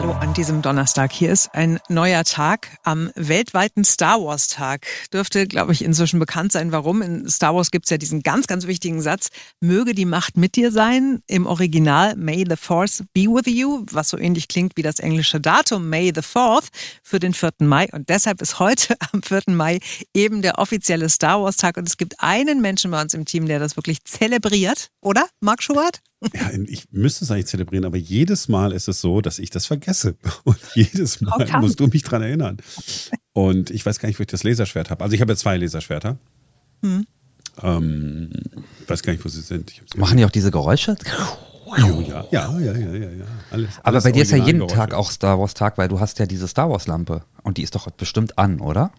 Hallo an diesem Donnerstag. Hier ist ein neuer Tag am weltweiten Star Wars Tag. Dürfte, glaube ich, inzwischen bekannt sein, warum. In Star Wars gibt es ja diesen ganz, ganz wichtigen Satz, möge die Macht mit dir sein. Im Original May the Force be with you, was so ähnlich klingt wie das englische Datum May the 4th für den 4. Mai. Und deshalb ist heute am 4. Mai eben der offizielle Star Wars Tag. Und es gibt einen Menschen bei uns im Team, der das wirklich zelebriert, oder? Marc Schubert? Ja, ich müsste es eigentlich zelebrieren, aber jedes Mal ist es so, dass ich das vergesse. Und jedes Mal okay. musst du mich dran erinnern. Und ich weiß gar nicht, wo ich das Laserschwert habe. Also ich habe ja zwei Laserschwerter. Hm. Ähm, weiß gar nicht, wo sie sind. Machen die auch diese Geräusche? Jo, ja, ja, ja, ja, ja. Alles, aber alles bei dir ist ja jeden Geräusche. Tag auch Star Wars Tag, weil du hast ja diese Star Wars Lampe und die ist doch bestimmt an, oder?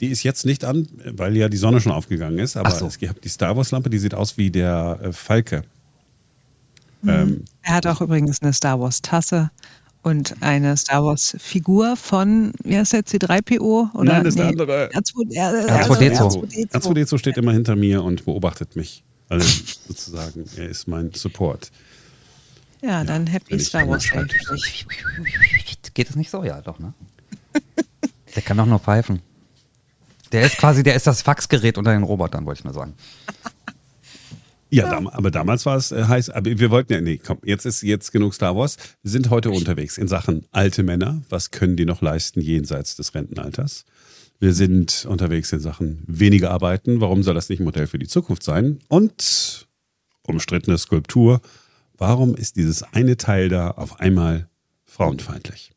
Die ist jetzt nicht an, weil ja die Sonne schon aufgegangen ist. Aber so. es gibt die Star Wars Lampe, die sieht aus wie der äh, Falke Mhm. Ähm, er hat auch übrigens eine Star Wars Tasse und eine Star Wars Figur von, wie heißt der, C3PO? Oder? Nein, das ist nee, der andere. R2D2. R2D2 steht immer hinter mir und beobachtet mich. Also sozusagen, er ist mein Support. Ja, ja dann Happy Star Wars. Geht es nicht so? Ja, doch, ne? der kann auch nur pfeifen. Der ist quasi, der ist das Faxgerät unter den Robotern, wollte ich mal sagen. Ja, dam aber damals war es äh, heiß. Aber wir wollten ja, nee, komm, jetzt ist jetzt genug Star Wars. Wir sind heute unterwegs in Sachen alte Männer. Was können die noch leisten jenseits des Rentenalters? Wir sind unterwegs in Sachen weniger arbeiten. Warum soll das nicht ein Modell für die Zukunft sein? Und umstrittene Skulptur. Warum ist dieses eine Teil da auf einmal frauenfeindlich?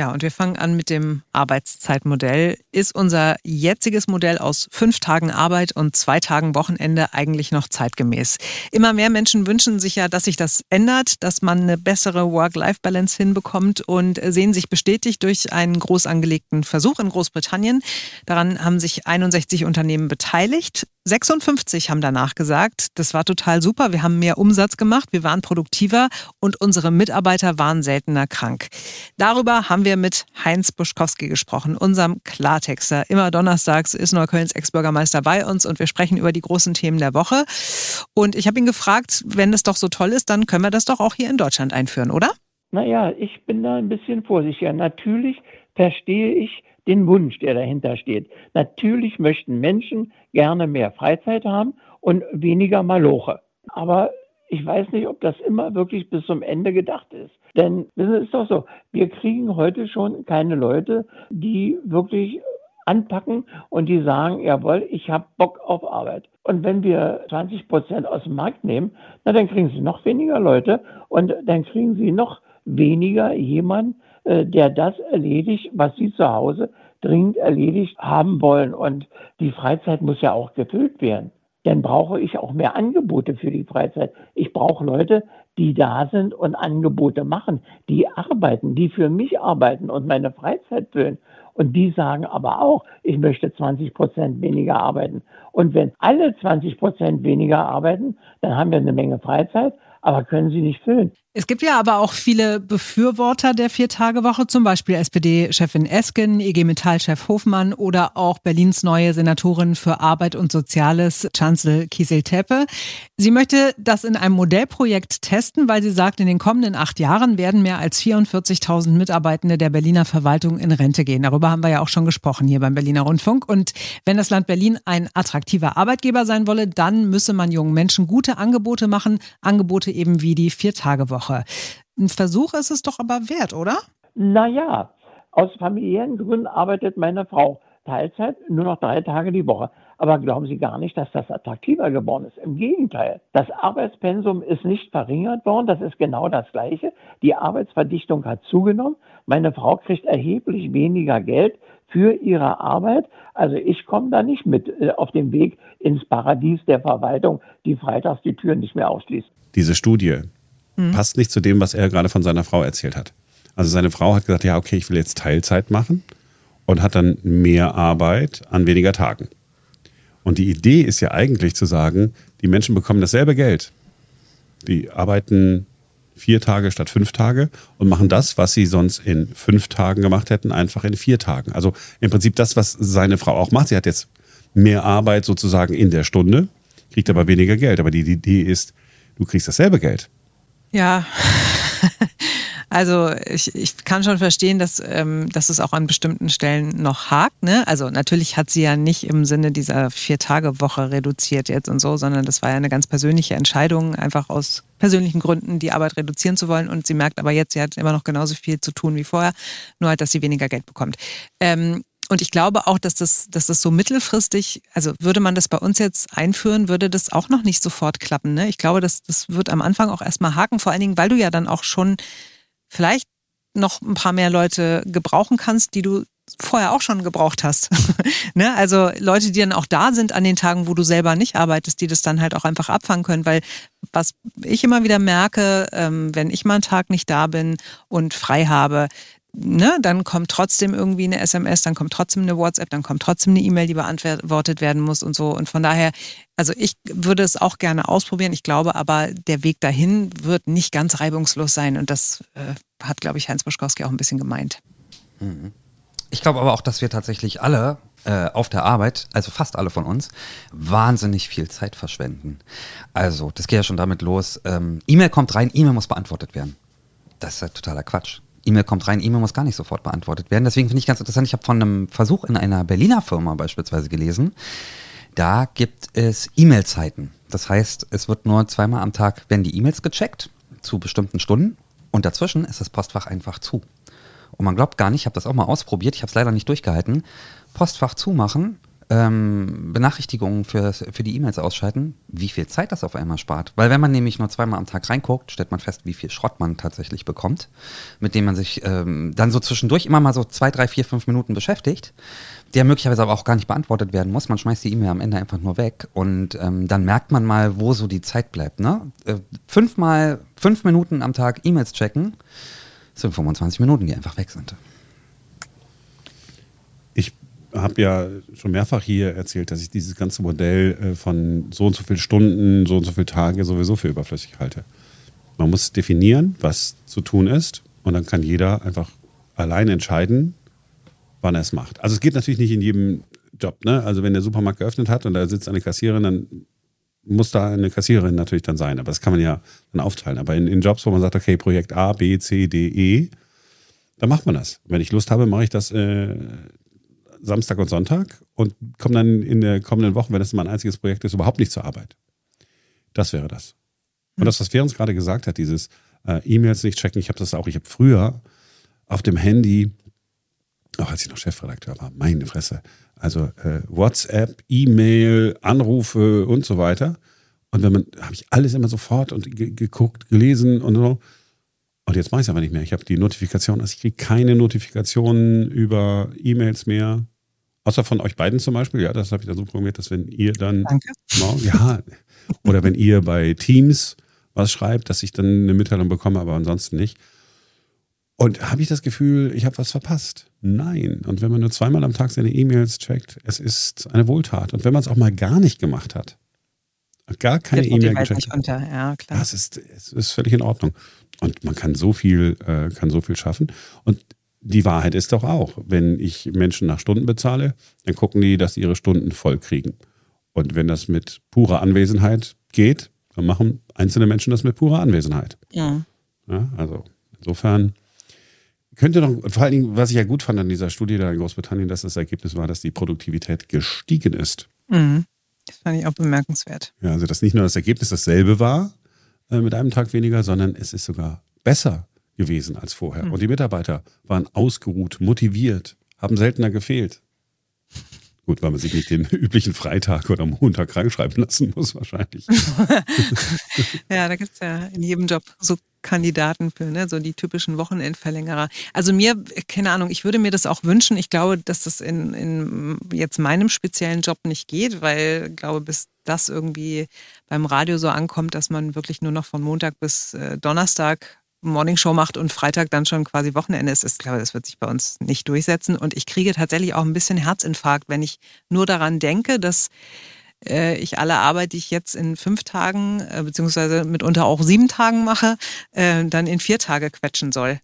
Ja, und wir fangen an mit dem Arbeitszeitmodell. Ist unser jetziges Modell aus fünf Tagen Arbeit und zwei Tagen Wochenende eigentlich noch zeitgemäß? Immer mehr Menschen wünschen sich ja, dass sich das ändert, dass man eine bessere Work-Life-Balance hinbekommt und sehen sich bestätigt durch einen groß angelegten Versuch in Großbritannien. Daran haben sich 61 Unternehmen beteiligt. 56 haben danach gesagt, das war total super, wir haben mehr Umsatz gemacht, wir waren produktiver und unsere Mitarbeiter waren seltener krank. Darüber haben wir mit Heinz Buschkowski gesprochen, unserem Klartexter. Immer donnerstags ist Neuköllns Ex-Bürgermeister bei uns und wir sprechen über die großen Themen der Woche. Und ich habe ihn gefragt, wenn es doch so toll ist, dann können wir das doch auch hier in Deutschland einführen, oder? Naja, ich bin da ein bisschen vorsichtiger. Natürlich verstehe ich den Wunsch, der dahinter steht. Natürlich möchten Menschen gerne mehr Freizeit haben und weniger Maloche. Aber ich weiß nicht, ob das immer wirklich bis zum Ende gedacht ist. Denn es ist doch so, wir kriegen heute schon keine Leute, die wirklich anpacken und die sagen, jawohl, ich habe Bock auf Arbeit. Und wenn wir 20 Prozent aus dem Markt nehmen, na, dann kriegen sie noch weniger Leute und dann kriegen sie noch weniger jemanden, der das erledigt, was sie zu Hause dringend erledigt haben wollen. Und die Freizeit muss ja auch gefüllt werden. Dann brauche ich auch mehr Angebote für die Freizeit. Ich brauche Leute, die da sind und Angebote machen, die arbeiten, die für mich arbeiten und meine Freizeit füllen. Und die sagen aber auch, ich möchte 20 Prozent weniger arbeiten. Und wenn alle 20 Prozent weniger arbeiten, dann haben wir eine Menge Freizeit, aber können sie nicht füllen. Es gibt ja aber auch viele Befürworter der Vier-Tage-Woche, zum Beispiel SPD-Chefin Esken, IG Metall-Chef Hofmann oder auch Berlins neue Senatorin für Arbeit und Soziales, Chancel Kiesel-Teppe. Sie möchte das in einem Modellprojekt testen, weil sie sagt, in den kommenden acht Jahren werden mehr als 44.000 Mitarbeitende der Berliner Verwaltung in Rente gehen. Darüber haben wir ja auch schon gesprochen hier beim Berliner Rundfunk. Und wenn das Land Berlin ein attraktiver Arbeitgeber sein wolle, dann müsse man jungen Menschen gute Angebote machen, Angebote eben wie die Vier-Tage-Woche. Woche. Ein Versuch ist es doch aber wert, oder? Naja, aus familiären Gründen arbeitet meine Frau Teilzeit, nur noch drei Tage die Woche. Aber glauben Sie gar nicht, dass das attraktiver geworden ist. Im Gegenteil. Das Arbeitspensum ist nicht verringert worden. Das ist genau das Gleiche. Die Arbeitsverdichtung hat zugenommen. Meine Frau kriegt erheblich weniger Geld für ihre Arbeit. Also ich komme da nicht mit äh, auf dem Weg ins Paradies der Verwaltung, die freitags die Türen nicht mehr ausschließt. Diese Studie, mhm. passt nicht zu dem, was er gerade von seiner Frau erzählt hat. Also seine Frau hat gesagt, ja, okay, ich will jetzt Teilzeit machen und hat dann mehr Arbeit an weniger Tagen. Und die Idee ist ja eigentlich zu sagen, die Menschen bekommen dasselbe Geld. Die arbeiten vier Tage statt fünf Tage und machen das, was sie sonst in fünf Tagen gemacht hätten, einfach in vier Tagen. Also im Prinzip das, was seine Frau auch macht. Sie hat jetzt mehr Arbeit sozusagen in der Stunde, kriegt aber weniger Geld. Aber die Idee ist, du kriegst dasselbe Geld. Ja. Also ich, ich kann schon verstehen, dass, ähm, dass es auch an bestimmten Stellen noch hakt. Ne? Also natürlich hat sie ja nicht im Sinne dieser Vier-Tage-Woche reduziert jetzt und so, sondern das war ja eine ganz persönliche Entscheidung, einfach aus persönlichen Gründen die Arbeit reduzieren zu wollen. Und sie merkt aber jetzt, sie hat immer noch genauso viel zu tun wie vorher, nur halt, dass sie weniger Geld bekommt. Ähm, und ich glaube auch, dass das, dass das so mittelfristig, also würde man das bei uns jetzt einführen, würde das auch noch nicht sofort klappen. Ne? Ich glaube, das, das wird am Anfang auch erstmal haken, vor allen Dingen, weil du ja dann auch schon vielleicht noch ein paar mehr Leute gebrauchen kannst, die du vorher auch schon gebraucht hast. ne? Also Leute, die dann auch da sind an den Tagen, wo du selber nicht arbeitest, die das dann halt auch einfach abfangen können. Weil was ich immer wieder merke, ähm, wenn ich mal einen Tag nicht da bin und frei habe, ne, dann kommt trotzdem irgendwie eine SMS, dann kommt trotzdem eine WhatsApp, dann kommt trotzdem eine E-Mail, die beantwortet werden muss und so. Und von daher, also ich würde es auch gerne ausprobieren. Ich glaube aber, der Weg dahin wird nicht ganz reibungslos sein. Und das äh, hat, glaube ich, Heinz Buschkowski auch ein bisschen gemeint. Mhm. Ich glaube aber auch, dass wir tatsächlich alle äh, auf der Arbeit, also fast alle von uns, wahnsinnig viel Zeit verschwenden. Also, das geht ja schon damit los. Ähm, E-Mail kommt rein, E-Mail muss beantwortet werden. Das ist ja totaler Quatsch. E-Mail kommt rein, E-Mail muss gar nicht sofort beantwortet werden. Deswegen finde ich ganz interessant, ich habe von einem Versuch in einer Berliner Firma beispielsweise gelesen. Da gibt es E-Mail-Zeiten. Das heißt, es wird nur zweimal am Tag werden die E-Mails gecheckt zu bestimmten Stunden und dazwischen ist das Postfach einfach zu. Und man glaubt gar nicht, ich habe das auch mal ausprobiert, ich habe es leider nicht durchgehalten. Postfach zumachen ähm, Benachrichtigungen für, für die E-Mails ausschalten, wie viel Zeit das auf einmal spart. Weil wenn man nämlich nur zweimal am Tag reinguckt, stellt man fest, wie viel Schrott man tatsächlich bekommt, mit dem man sich ähm, dann so zwischendurch immer mal so zwei, drei, vier, fünf Minuten beschäftigt, der möglicherweise aber auch gar nicht beantwortet werden muss. Man schmeißt die E-Mail am Ende einfach nur weg und ähm, dann merkt man mal, wo so die Zeit bleibt. Ne? Äh, fünfmal, fünf Minuten am Tag E-Mails checken, sind 25 Minuten, die einfach weg sind habe ja schon mehrfach hier erzählt, dass ich dieses ganze Modell äh, von so und so viele Stunden, so und so viele Tage sowieso für überflüssig halte. Man muss definieren, was zu tun ist und dann kann jeder einfach allein entscheiden, wann er es macht. Also es geht natürlich nicht in jedem Job. Ne? Also wenn der Supermarkt geöffnet hat und da sitzt eine Kassiererin, dann muss da eine Kassiererin natürlich dann sein. Aber das kann man ja dann aufteilen. Aber in, in Jobs, wo man sagt, okay, Projekt A, B, C, D, E, dann macht man das. Wenn ich Lust habe, mache ich das äh, Samstag und Sonntag und komme dann in der kommenden Woche, wenn das mein einziges Projekt ist, überhaupt nicht zur Arbeit. Das wäre das. Und das, was Ferenc gerade gesagt hat, dieses äh, E-Mails nicht checken, ich habe das auch, ich habe früher auf dem Handy, auch als ich noch Chefredakteur war, meine Fresse, also äh, WhatsApp, E-Mail, Anrufe und so weiter. Und wenn man, habe ich alles immer sofort und geguckt, gelesen und so. Und jetzt mache ich es aber nicht mehr. Ich habe die Notifikation, also ich kriege keine Notifikationen über E-Mails mehr. Außer von euch beiden zum Beispiel. Ja, das habe ich dann so programmiert, dass wenn ihr dann. Danke. Ja, oder wenn ihr bei Teams was schreibt, dass ich dann eine Mitteilung bekomme, aber ansonsten nicht. Und habe ich das Gefühl, ich habe was verpasst? Nein. Und wenn man nur zweimal am Tag seine E-Mails checkt, es ist eine Wohltat. Und wenn man es auch mal gar nicht gemacht hat, gar keine E-Mail gecheckt hat, ja, klar. das ist, es ist völlig in Ordnung. Und man kann so viel, äh, kann so viel schaffen. Und die Wahrheit ist doch auch, wenn ich Menschen nach Stunden bezahle, dann gucken die, dass sie ihre Stunden voll kriegen. Und wenn das mit purer Anwesenheit geht, dann machen einzelne Menschen das mit purer Anwesenheit. Ja. ja also insofern könnte noch, vor allen Dingen, was ich ja gut fand an dieser Studie da in Großbritannien, dass das Ergebnis war, dass die Produktivität gestiegen ist. Mhm. Das fand ich auch bemerkenswert. Ja, also dass nicht nur das Ergebnis dasselbe war, äh, mit einem Tag weniger, sondern es ist sogar besser gewesen als vorher. Mhm. Und die Mitarbeiter waren ausgeruht, motiviert, haben seltener gefehlt. Gut, weil man sich nicht den üblichen Freitag oder Montag krankschreiben lassen muss, wahrscheinlich. ja, da gibt es ja in jedem Job so Kandidaten für, ne? so die typischen Wochenendverlängerer. Also mir, keine Ahnung, ich würde mir das auch wünschen. Ich glaube, dass das in, in jetzt meinem speziellen Job nicht geht, weil ich glaube, bis das irgendwie beim Radio so ankommt, dass man wirklich nur noch von Montag bis äh, Donnerstag Morningshow macht und Freitag dann schon quasi Wochenende ist, ist, glaube das wird sich bei uns nicht durchsetzen. Und ich kriege tatsächlich auch ein bisschen Herzinfarkt, wenn ich nur daran denke, dass äh, ich alle Arbeit, die ich jetzt in fünf Tagen, äh, beziehungsweise mitunter auch sieben Tagen mache, äh, dann in vier Tage quetschen soll.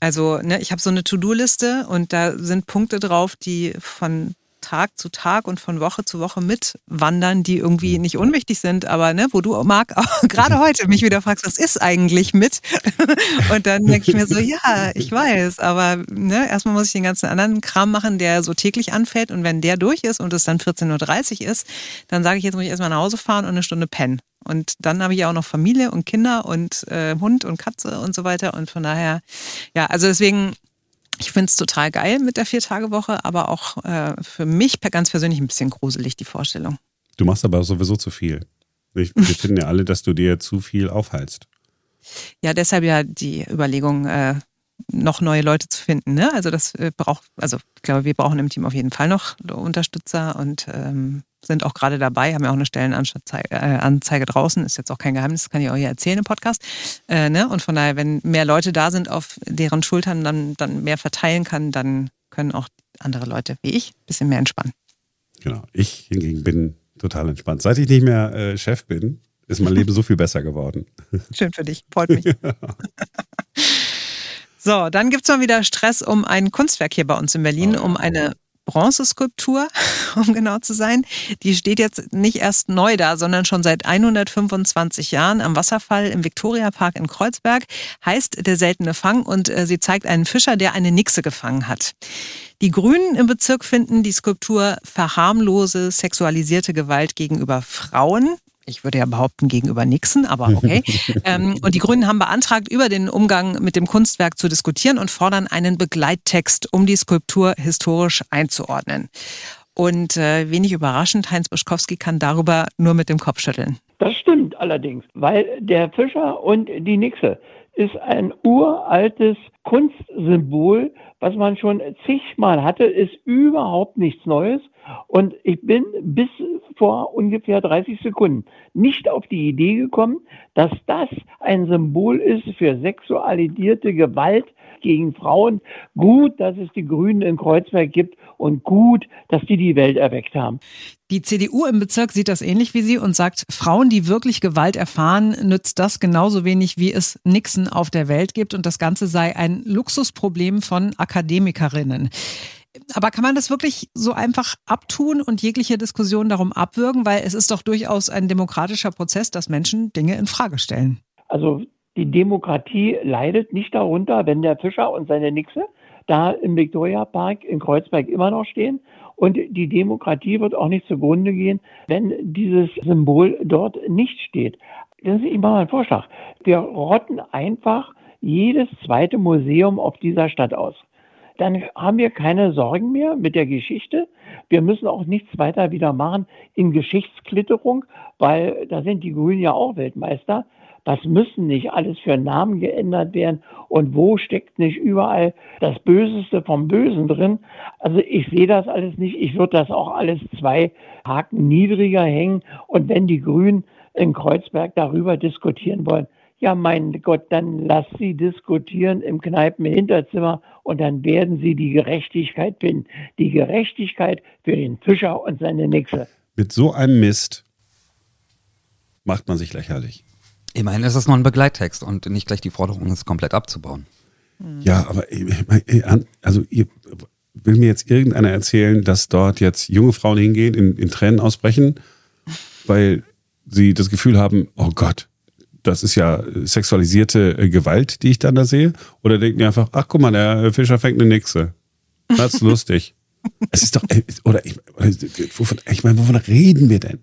Also, ne, ich habe so eine To-Do-Liste und da sind Punkte drauf, die von Tag zu Tag und von Woche zu Woche mitwandern, die irgendwie nicht unwichtig sind, aber ne, wo du, Marc, gerade heute mich wieder fragst, was ist eigentlich mit? Und dann denke ich mir so, ja, ich weiß, aber ne, erstmal muss ich den ganzen anderen Kram machen, der so täglich anfällt. Und wenn der durch ist und es dann 14.30 Uhr ist, dann sage ich, jetzt muss ich erstmal nach Hause fahren und eine Stunde pennen. Und dann habe ich auch noch Familie und Kinder und äh, Hund und Katze und so weiter. Und von daher, ja, also deswegen, ich finde es total geil mit der Vier-Tage-Woche, aber auch äh, für mich ganz persönlich ein bisschen gruselig, die Vorstellung. Du machst aber sowieso zu viel. Wir finden ja alle, dass du dir zu viel aufhalst. Ja, deshalb ja die Überlegung, äh, noch neue Leute zu finden. Ne? Also das äh, braucht, also ich glaube, wir brauchen im Team auf jeden Fall noch Unterstützer und ähm, sind auch gerade dabei, haben ja auch eine Stellenanzeige äh, draußen, ist jetzt auch kein Geheimnis, das kann ich auch hier erzählen im Podcast. Äh, ne? Und von daher, wenn mehr Leute da sind, auf deren Schultern dann, dann mehr verteilen kann, dann können auch andere Leute wie ich ein bisschen mehr entspannen. Genau, ich hingegen bin total entspannt. Seit ich nicht mehr äh, Chef bin, ist mein Leben so viel besser geworden. Schön für dich, freut mich. so, dann gibt es mal wieder Stress um ein Kunstwerk hier bei uns in Berlin, oh, um eine Bronzeskulptur, um genau zu sein. Die steht jetzt nicht erst neu da, sondern schon seit 125 Jahren am Wasserfall im Viktoriapark in Kreuzberg. Heißt der seltene Fang und äh, sie zeigt einen Fischer, der eine Nixe gefangen hat. Die Grünen im Bezirk finden die Skulptur verharmlose sexualisierte Gewalt gegenüber Frauen ich würde ja behaupten, gegenüber Nixon, aber okay. ähm, und die Grünen haben beantragt, über den Umgang mit dem Kunstwerk zu diskutieren und fordern einen Begleittext, um die Skulptur historisch einzuordnen. Und äh, wenig überraschend, Heinz Buschkowski kann darüber nur mit dem Kopf schütteln. Das stimmt allerdings, weil der Fischer und die Nixe ist ein uraltes Kunstsymbol, was man schon zigmal hatte, ist überhaupt nichts Neues. Und ich bin bis vor ungefähr 30 Sekunden nicht auf die Idee gekommen, dass das ein Symbol ist für sexualisierte Gewalt gegen Frauen. Gut, dass es die Grünen in Kreuzberg gibt und gut, dass die die Welt erweckt haben. Die CDU im Bezirk sieht das ähnlich wie Sie und sagt, Frauen, die wirklich Gewalt erfahren, nützt das genauso wenig, wie es Nixon auf der Welt gibt und das Ganze sei ein Luxusproblem von Akademikerinnen. Aber kann man das wirklich so einfach abtun und jegliche Diskussion darum abwürgen? Weil es ist doch durchaus ein demokratischer Prozess, dass Menschen Dinge in Frage stellen. Also die Demokratie leidet nicht darunter, wenn der Fischer und seine Nixe da im Victoria Park in Kreuzberg immer noch stehen. Und die Demokratie wird auch nicht zugrunde gehen, wenn dieses Symbol dort nicht steht. Das ist immer mal ein Vorschlag. Wir rotten einfach jedes zweite Museum auf dieser Stadt aus dann haben wir keine Sorgen mehr mit der Geschichte. Wir müssen auch nichts weiter wieder machen in Geschichtsklitterung, weil da sind die Grünen ja auch Weltmeister. Das müssen nicht alles für Namen geändert werden. Und wo steckt nicht überall das Böseste vom Bösen drin? Also ich sehe das alles nicht. Ich würde das auch alles zwei Haken niedriger hängen. Und wenn die Grünen in Kreuzberg darüber diskutieren wollen, ja, mein Gott, dann lass sie diskutieren im Kneipen-Hinterzimmer und dann werden sie die Gerechtigkeit finden. Die Gerechtigkeit für den Fischer und seine Nixe. Mit so einem Mist macht man sich lächerlich. Immerhin ist es nur ein Begleittext und nicht gleich die Forderung, es komplett abzubauen. Ja, aber also ihr, will mir jetzt irgendeiner erzählen, dass dort jetzt junge Frauen hingehen, in, in Tränen ausbrechen, weil sie das Gefühl haben, oh Gott, das ist ja sexualisierte äh, Gewalt, die ich dann da sehe? Oder denken die einfach, ach guck mal, der Fischer fängt eine Nixe. Das ist lustig. es ist doch, äh, oder ich, wovon, ich meine, wovon reden wir denn?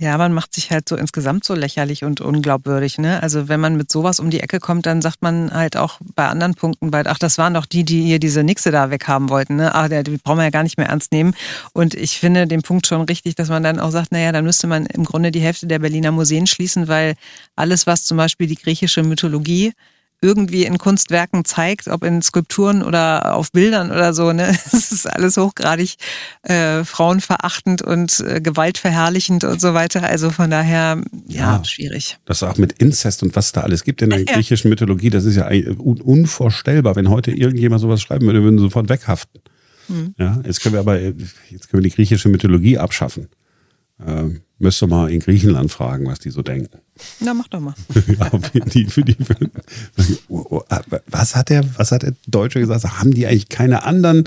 Ja, man macht sich halt so insgesamt so lächerlich und unglaubwürdig. Ne? Also wenn man mit sowas um die Ecke kommt, dann sagt man halt auch bei anderen Punkten bald, ach, das waren doch die, die hier diese Nixe da weghaben wollten. Ne? Ach, die brauchen wir ja gar nicht mehr ernst nehmen. Und ich finde den Punkt schon richtig, dass man dann auch sagt, naja, dann müsste man im Grunde die Hälfte der Berliner Museen schließen, weil alles, was zum Beispiel die griechische Mythologie irgendwie in Kunstwerken zeigt, ob in Skulpturen oder auf Bildern oder so. Ne? Es ist alles hochgradig äh, frauenverachtend und äh, gewaltverherrlichend und so weiter. Also von daher, ja, ja, schwierig. Das auch mit Inzest und was da alles gibt in der ja. griechischen Mythologie, das ist ja un unvorstellbar. Wenn heute irgendjemand sowas schreiben würde, würden sie sofort weghaften. Mhm. Ja, jetzt können wir aber, jetzt können wir die griechische Mythologie abschaffen. Ähm, müsste mal in Griechenland fragen, was die so denken. Na, mach doch mal. ja, die, für die, für, was, hat der, was hat der Deutsche gesagt? Haben die eigentlich keine anderen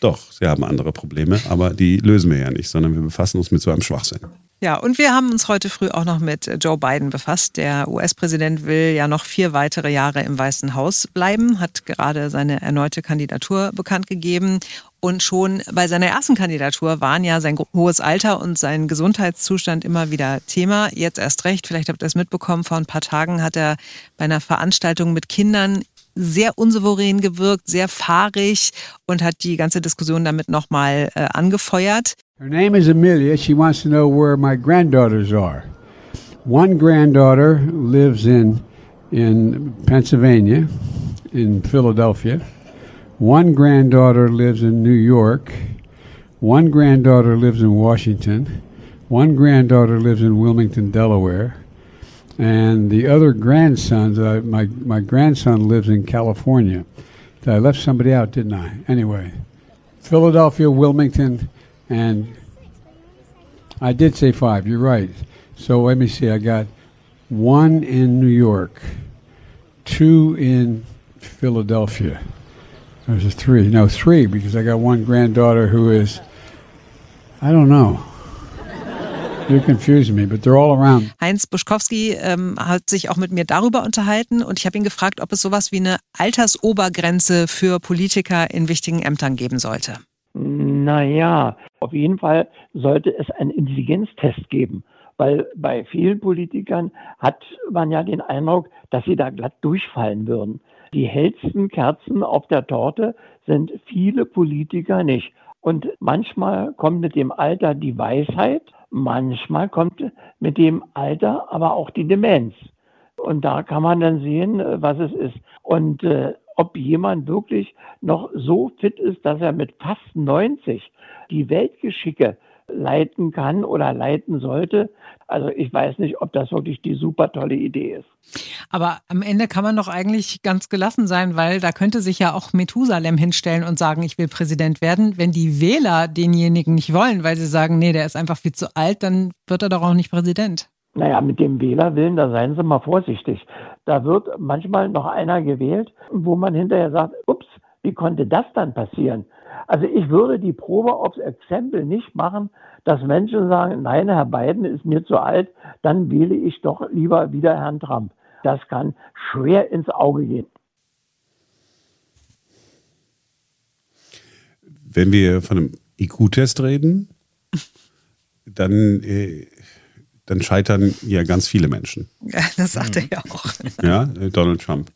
Doch, sie haben andere Probleme, aber die lösen wir ja nicht, sondern wir befassen uns mit so einem Schwachsinn. Ja, und wir haben uns heute früh auch noch mit Joe Biden befasst. Der US-Präsident will ja noch vier weitere Jahre im Weißen Haus bleiben, hat gerade seine erneute Kandidatur bekannt gegeben. Und schon bei seiner ersten Kandidatur waren ja sein hohes Alter und sein Gesundheitszustand immer wieder Thema. Jetzt erst recht, vielleicht habt ihr es mitbekommen, vor ein paar Tagen hat er bei einer Veranstaltung mit Kindern sehr unsouverän gewirkt, sehr fahrig und hat die ganze Diskussion damit nochmal äh, angefeuert. Her name is Amelia. She wants to know where my granddaughters are. One granddaughter lives in in Pennsylvania, in Philadelphia. One granddaughter lives in New York. One granddaughter lives in Washington. One granddaughter lives in Wilmington, Delaware. And the other grandsons, uh, my, my grandson lives in California. I left somebody out, didn't I? Anyway, Philadelphia, Wilmington, and I did say five. You're right. So let me see. I got one in New York, two in Philadelphia. There's a three. No, three because I got one granddaughter who is, I don't know. You're confusing me, but they're all around. Heinz Buschkowski ähm, hat sich auch mit mir darüber unterhalten und ich habe ihn gefragt, ob es sowas wie eine Altersobergrenze für Politiker in wichtigen Ämtern geben sollte. Naja, auf jeden Fall sollte es einen Intelligenztest geben, weil bei vielen Politikern hat man ja den Eindruck, dass sie da glatt durchfallen würden. Die hellsten Kerzen auf der Torte sind viele Politiker nicht. Und manchmal kommt mit dem Alter die Weisheit, manchmal kommt mit dem Alter aber auch die Demenz. Und da kann man dann sehen, was es ist. Und äh, ob jemand wirklich noch so fit ist, dass er mit fast 90 die Weltgeschicke leiten kann oder leiten sollte. Also ich weiß nicht, ob das wirklich die super tolle Idee ist. Aber am Ende kann man doch eigentlich ganz gelassen sein, weil da könnte sich ja auch Methusalem hinstellen und sagen, ich will Präsident werden. Wenn die Wähler denjenigen nicht wollen, weil sie sagen, nee, der ist einfach viel zu alt, dann wird er doch auch nicht Präsident. Naja, mit dem Wählerwillen, da seien Sie mal vorsichtig. Da wird manchmal noch einer gewählt, wo man hinterher sagt, ups, wie konnte das dann passieren? Also ich würde die Probe aufs Exempel nicht machen, dass Menschen sagen, nein, Herr Biden ist mir zu alt, dann wähle ich doch lieber wieder Herrn Trump. Das kann schwer ins Auge gehen. Wenn wir von einem IQ-Test reden, dann äh, dann scheitern ja ganz viele Menschen. Ja, das sagt er ja auch. Ja, äh, Donald Trump.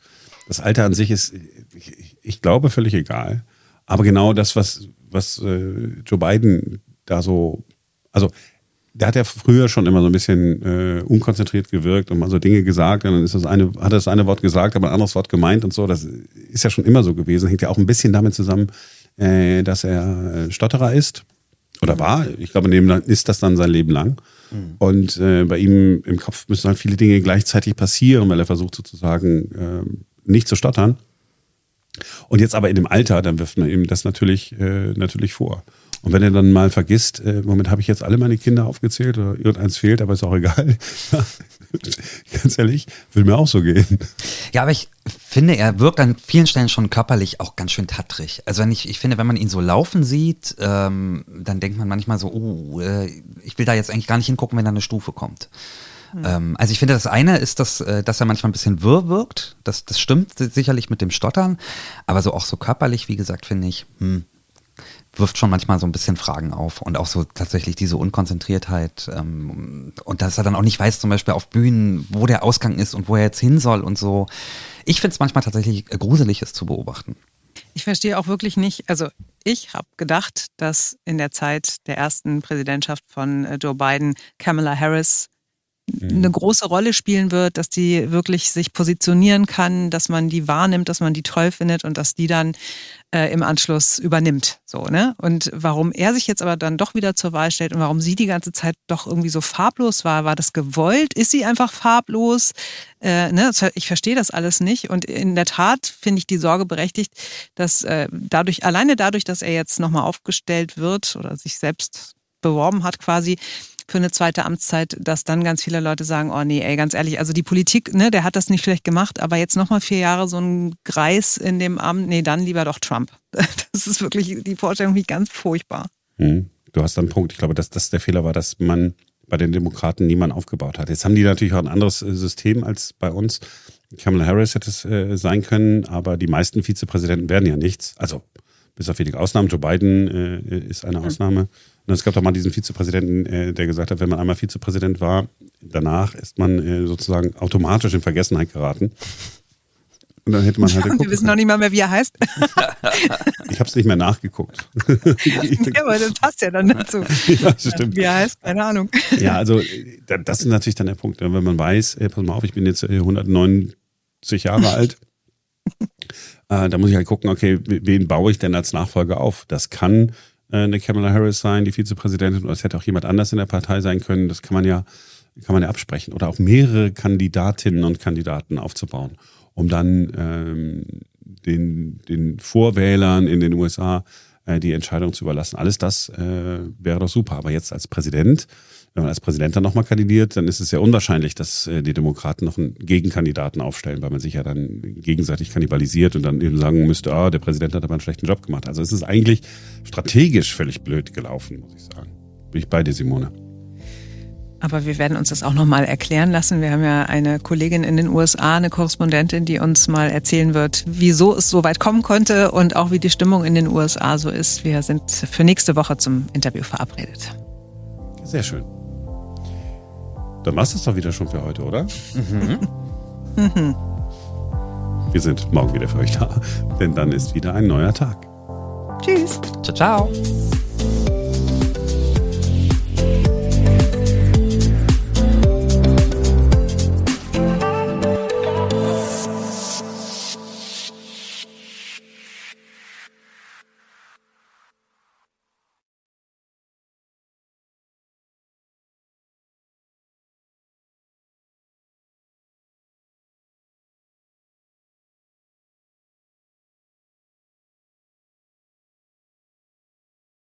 Das Alter an sich ist, ich, ich glaube, völlig egal. Aber genau das, was, was äh, Joe Biden da so, also der hat ja früher schon immer so ein bisschen äh, unkonzentriert gewirkt und mal so Dinge gesagt und dann ist das eine, hat er das eine Wort gesagt, aber ein anderes Wort gemeint und so. Das ist ja schon immer so gewesen. Hängt ja auch ein bisschen damit zusammen, äh, dass er äh, Stotterer ist oder war. Ich glaube, neben ist das dann sein Leben lang. Mhm. Und äh, bei ihm im Kopf müssen halt viele Dinge gleichzeitig passieren, weil er versucht sozusagen äh, nicht zu stottern. Und jetzt aber in dem Alter, dann wirft man ihm das natürlich, äh, natürlich vor. Und wenn er dann mal vergisst, äh, Moment, habe ich jetzt alle meine Kinder aufgezählt oder irgendeins fehlt, aber ist auch egal. Ganz ehrlich, will mir auch so gehen. Ja, aber ich finde, er wirkt an vielen Stellen schon körperlich auch ganz schön tattrig. Also wenn ich, ich finde, wenn man ihn so laufen sieht, ähm, dann denkt man manchmal so, oh, äh, ich will da jetzt eigentlich gar nicht hingucken, wenn da eine Stufe kommt. Mhm. also ich finde, das eine ist, dass, äh, dass er manchmal ein bisschen wirr wirkt. Das, das stimmt sicherlich mit dem Stottern. Aber so auch so körperlich, wie gesagt, finde ich, hm, wirft schon manchmal so ein bisschen Fragen auf und auch so tatsächlich diese Unkonzentriertheit ähm, und dass er dann auch nicht weiß, zum Beispiel auf Bühnen, wo der Ausgang ist und wo er jetzt hin soll und so. Ich finde es manchmal tatsächlich gruselig, es zu beobachten. Ich verstehe auch wirklich nicht, also ich habe gedacht, dass in der Zeit der ersten Präsidentschaft von äh, Joe Biden Kamala Harris eine mhm. große Rolle spielen wird, dass die wirklich sich positionieren kann, dass man die wahrnimmt, dass man die toll findet und dass die dann äh, im Anschluss übernimmt. So, ne? Und warum er sich jetzt aber dann doch wieder zur Wahl stellt und warum sie die ganze Zeit doch irgendwie so farblos war, war das gewollt? Ist sie einfach farblos? Äh, ne? Ich verstehe das alles nicht. Und in der Tat finde ich die Sorge berechtigt, dass äh, dadurch, alleine dadurch, dass er jetzt nochmal aufgestellt wird oder sich selbst beworben hat quasi, für eine zweite Amtszeit, dass dann ganz viele Leute sagen, oh nee, ey, ganz ehrlich, also die Politik, ne, der hat das nicht schlecht gemacht, aber jetzt nochmal vier Jahre so ein Greis in dem Amt, nee, dann lieber doch Trump. Das ist wirklich die Vorstellung wie ganz furchtbar. Hm, du hast einen Punkt. Ich glaube, dass das der Fehler war, dass man bei den Demokraten niemand aufgebaut hat. Jetzt haben die natürlich auch ein anderes äh, System als bei uns. Kamala Harris hätte es äh, sein können, aber die meisten Vizepräsidenten werden ja nichts. Also bis auf wenige Ausnahmen. Joe Biden äh, ist eine Ausnahme. Und es gab doch mal diesen Vizepräsidenten, äh, der gesagt hat, wenn man einmal Vizepräsident war, danach ist man äh, sozusagen automatisch in Vergessenheit geraten. Und dann hätte man halt. Wir wissen noch nicht mal mehr, wie er heißt. ich habe es nicht mehr nachgeguckt. ja, aber das passt ja dann dazu. ja, stimmt. Wie er heißt, keine Ahnung. Ja, also das ist natürlich dann der Punkt. Wenn man weiß, ey, pass mal auf, ich bin jetzt 190 Jahre alt. Äh, da muss ich halt gucken, okay, wen baue ich denn als Nachfolger auf? Das kann äh, eine Kamala Harris sein, die Vizepräsidentin, oder es hätte auch jemand anders in der Partei sein können. Das kann man ja, kann man ja absprechen. Oder auch mehrere Kandidatinnen und Kandidaten aufzubauen um dann ähm, den, den Vorwählern in den USA äh, die Entscheidung zu überlassen. Alles das äh, wäre doch super. Aber jetzt als Präsident, wenn man als Präsident dann nochmal kandidiert, dann ist es sehr unwahrscheinlich, dass äh, die Demokraten noch einen Gegenkandidaten aufstellen, weil man sich ja dann gegenseitig kannibalisiert und dann eben sagen müsste, ah, der Präsident hat aber einen schlechten Job gemacht. Also es ist eigentlich strategisch völlig blöd gelaufen, muss ich sagen. Bin ich bei dir, Simone. Aber wir werden uns das auch nochmal erklären lassen. Wir haben ja eine Kollegin in den USA, eine Korrespondentin, die uns mal erzählen wird, wieso es so weit kommen konnte und auch wie die Stimmung in den USA so ist. Wir sind für nächste Woche zum Interview verabredet. Sehr schön. Dann war es das doch wieder schon für heute, oder? Mhm. Wir sind morgen wieder für euch da, denn dann ist wieder ein neuer Tag. Tschüss. Ciao, ciao.